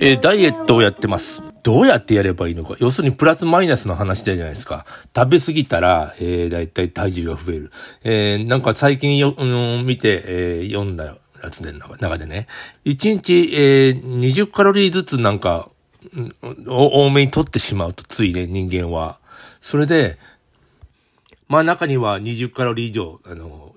えーダイエットをやってます。どうやってやればいいのか。要するにプラスマイナスの話じゃないですか。食べ過ぎたら、えー、だいたい体重が増える。えー、なんか最近よ、うん、見て、えー、読んだやつで、中でね。1日、えー、20カロリーずつなんか、うん多めに取ってしまうと、ついね、人間は。それで、まあ中には20カロリー以上、あの、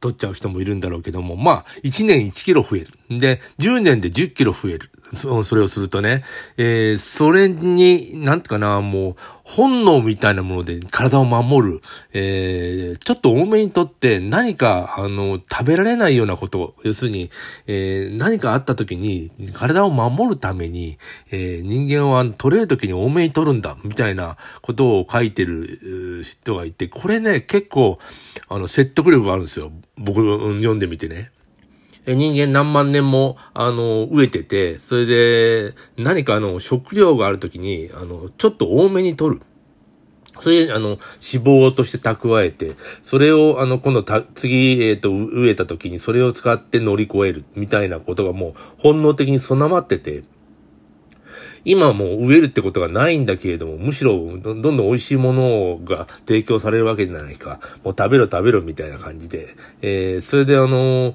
取っちゃう人もいるんだろうけども、まあ、1年1キロ増える。で、10年で10キロ増える。それをするとね、えー、それに、なんてかな、もう、本能みたいなもので体を守る、えー、ちょっと多めにとって何か、あの、食べられないようなこと、要するに、えー、何かあった時に体を守るために、えー、人間は取れる時に多めに取るんだ、みたいなことを書いてる人がいて、これね、結構、あの、説得力があるんですよ。僕、読んでみてね。人間何万年も、あの、飢えてて、それで、何かあの、食料があるときに、あの、ちょっと多めに取る。それで、あの、脂肪として蓄えて、それを、あの、今度た、次、えっ、と、植えた時にそれを使って乗り越える、みたいなことがもう、本能的に備わってて、今はもう植えるってことがないんだけれども、むしろどんどん美味しいものが提供されるわけじゃないか。もう食べろ食べろみたいな感じで。えー、それであの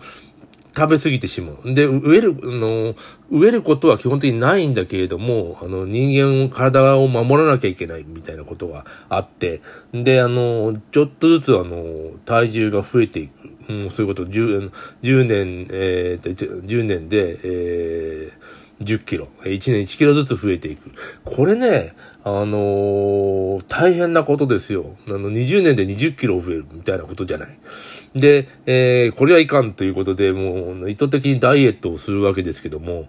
食べ過ぎてしまう。で、植える、あの、植えることは基本的にないんだけれども、あの、人間、体を守らなきゃいけないみたいなことがあって、で、あの、ちょっとずつあの、体重が増えていく。うん、そういうこと、10, 10年、えー、10年で、えー、10キロ。1年1キロずつ増えていく。これね、あのー大変なことですよ。あの、20年で20キロ増えるみたいなことじゃない。で、えーこれはいかんということで、もう、意図的にダイエットをするわけですけども、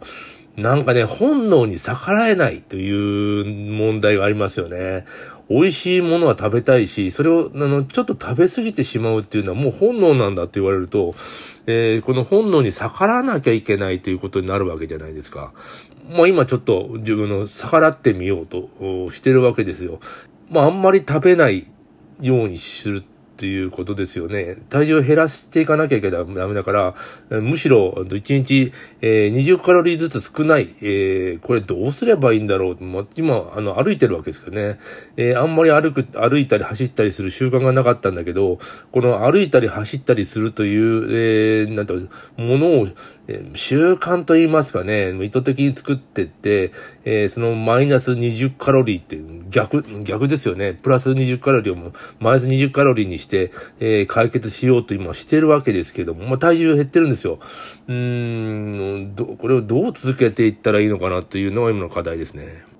なんかね、本能に逆らえないという問題がありますよね。美味しいものは食べたいし、それを、あの、ちょっと食べ過ぎてしまうっていうのはもう本能なんだって言われると、えーこの本能に逆らわなきゃいけないということになるわけじゃないですか。まあ今ちょっと自分の逆らってみようとしてるわけですよ。まああんまり食べないようにするっていうことですよね。体重を減らしていかなきゃいけないダメだから、むしろ1日、えー20カロリーずつ少ない、えーこれどうすればいいんだろう。まあ、今、あの、歩いてるわけですけどね。えーあんまり歩く、歩いたり走ったりする習慣がなかったんだけど、この歩いたり走ったりするという、えーなんと、ものを、えー習慣と言いますかね、意図的に作ってって、えーそのマイナス20カロリーって逆、逆ですよね。プラス20カロリーをもマイナス20カロリーにして、してえー解決しようと今してるわけですけども、まあ、体重減ってるんですよ。うーん、どこれをどう続けていったらいいのかなというのが今の課題ですね。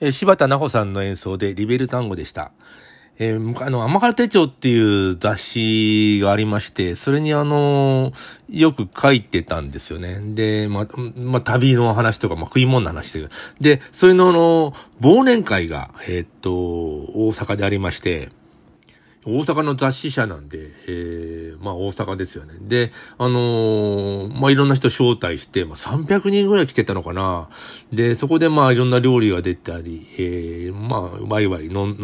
えー、柴田奈穂さんの演奏でリベル単語でした。えー、あの、甘辛手帳っていう雑誌がありまして、それにあの、よく書いてたんですよね。で、ま、ま旅の話とか、ま食い物の話とか。で、そういうのの、忘年会が、えー、っと、大阪でありまして、大阪の雑誌社なんで、えー、まあ大阪ですよね。で、あのー、まあいろんな人招待して、まあ300人ぐらい来てたのかな。で、そこでまあいろんな料理が出たり、えー、まあ、ワイワイ飲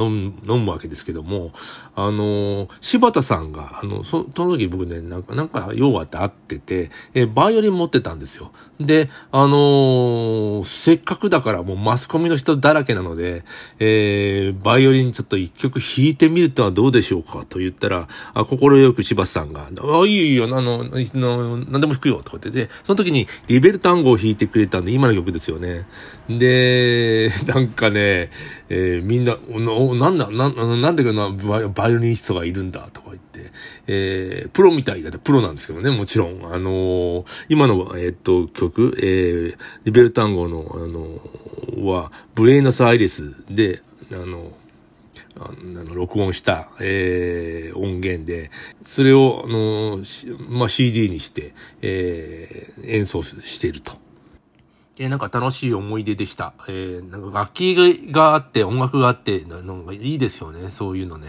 飲むわけですけども、あのー、柴田さんが、あの、その時僕ね、なんか、なんか用があって会ってて、えー、バイオリン持ってたんですよ。で、あのー、せっかくだからもうマスコミの人だらけなので、えー、バイオリンちょっと一曲弾いてみるとはどうでしょうしょうかと言ったら、あ、心よく柴田さんが、あ、いいよいいよ、あの、の、何でも弾くよ、とかってで、その時にリベル単語を弾いてくれたんで、今の曲ですよね。で、なんかね、えー、みんな、なんだ、な、なんでかな、バイオリニストがいるんだ、とか言って、えー、プロみたいだって、プロなんですけどね、もちろん。あのー、今の、えー、っと、曲、えー、リベル単語の、あのー、は、ブレイナスアイレスで、あのあの、録音した、えー、音源で、それを、あの、まあ、CD にして、えー、演奏していると。えー、なんか楽しい思い出でした。えー、なんか楽器があって、音楽があって、なんかいいですよね、そういうのね。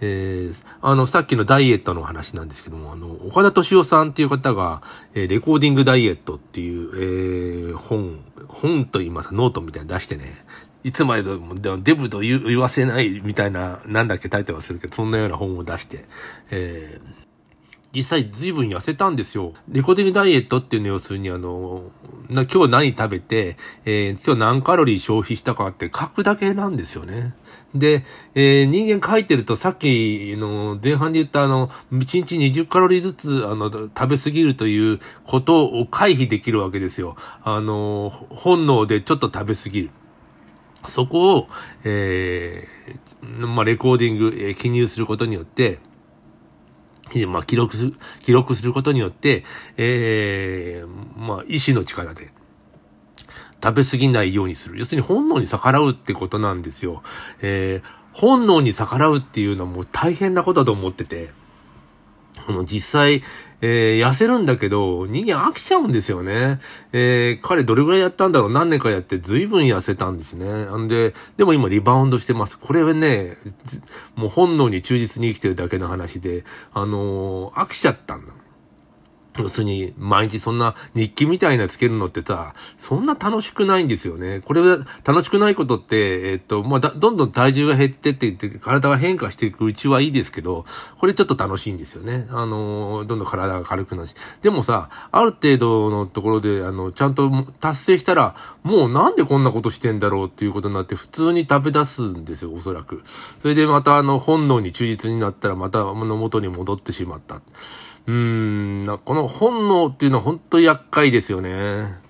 えー、あの、さっきのダイエットの話なんですけども、あの、岡田斗司夫さんっていう方が、えー、レコーディングダイエットっていう、えー、本、本と言いますか、ノートみたいに出してね、いつまでもデブと言わせないみたいな、なんだっけタイトルはするけど、そんなような本を出して、えー、実際随分痩せたんですよ。レコーディングダイエットっていうの要するにあの、な今日何食べて、えー、今日何カロリー消費したかって書くだけなんですよね。で、えー、人間書いてるとさっきの前半で言ったあの、1日20カロリーずつあの、食べ過ぎるということを回避できるわけですよ。あの、本能でちょっと食べ過ぎる。そこを、えー、まあ、レコーディング、えー、記入することによって、まあ、記録する、記録することによって、えー、まあ、意志の力で、食べ過ぎないようにする。要するに本能に逆らうってことなんですよ。えー、本能に逆らうっていうのはもう大変なことだと思ってて、あの、実際、えー、痩せるんだけど、人間飽きちゃうんですよね。えー、彼どれぐらいやったんだろう何年かやって随分痩せたんですね。んで、でも今リバウンドしてます。これはね、もう本能に忠実に生きてるだけの話で、あのー、飽きちゃったんだ。要するに、毎日そんな日記みたいなつけるのってさ、そんな楽しくないんですよね。これは楽しくないことって、えっと、まあ、どんどん体重が減ってって言って、体が変化していくうちはいいですけど、これちょっと楽しいんですよね。あの、どんどん体が軽くなるし。でもさ、ある程度のところで、あの、ちゃんと達成したら、もうなんでこんなことしてんだろうっていうことになって、普通に食べ出すんですよ、おそらく。それでまたあの、本能に忠実になったら、また、の元に戻ってしまった。うーん、この本能っていうのは本当に厄介ですよね。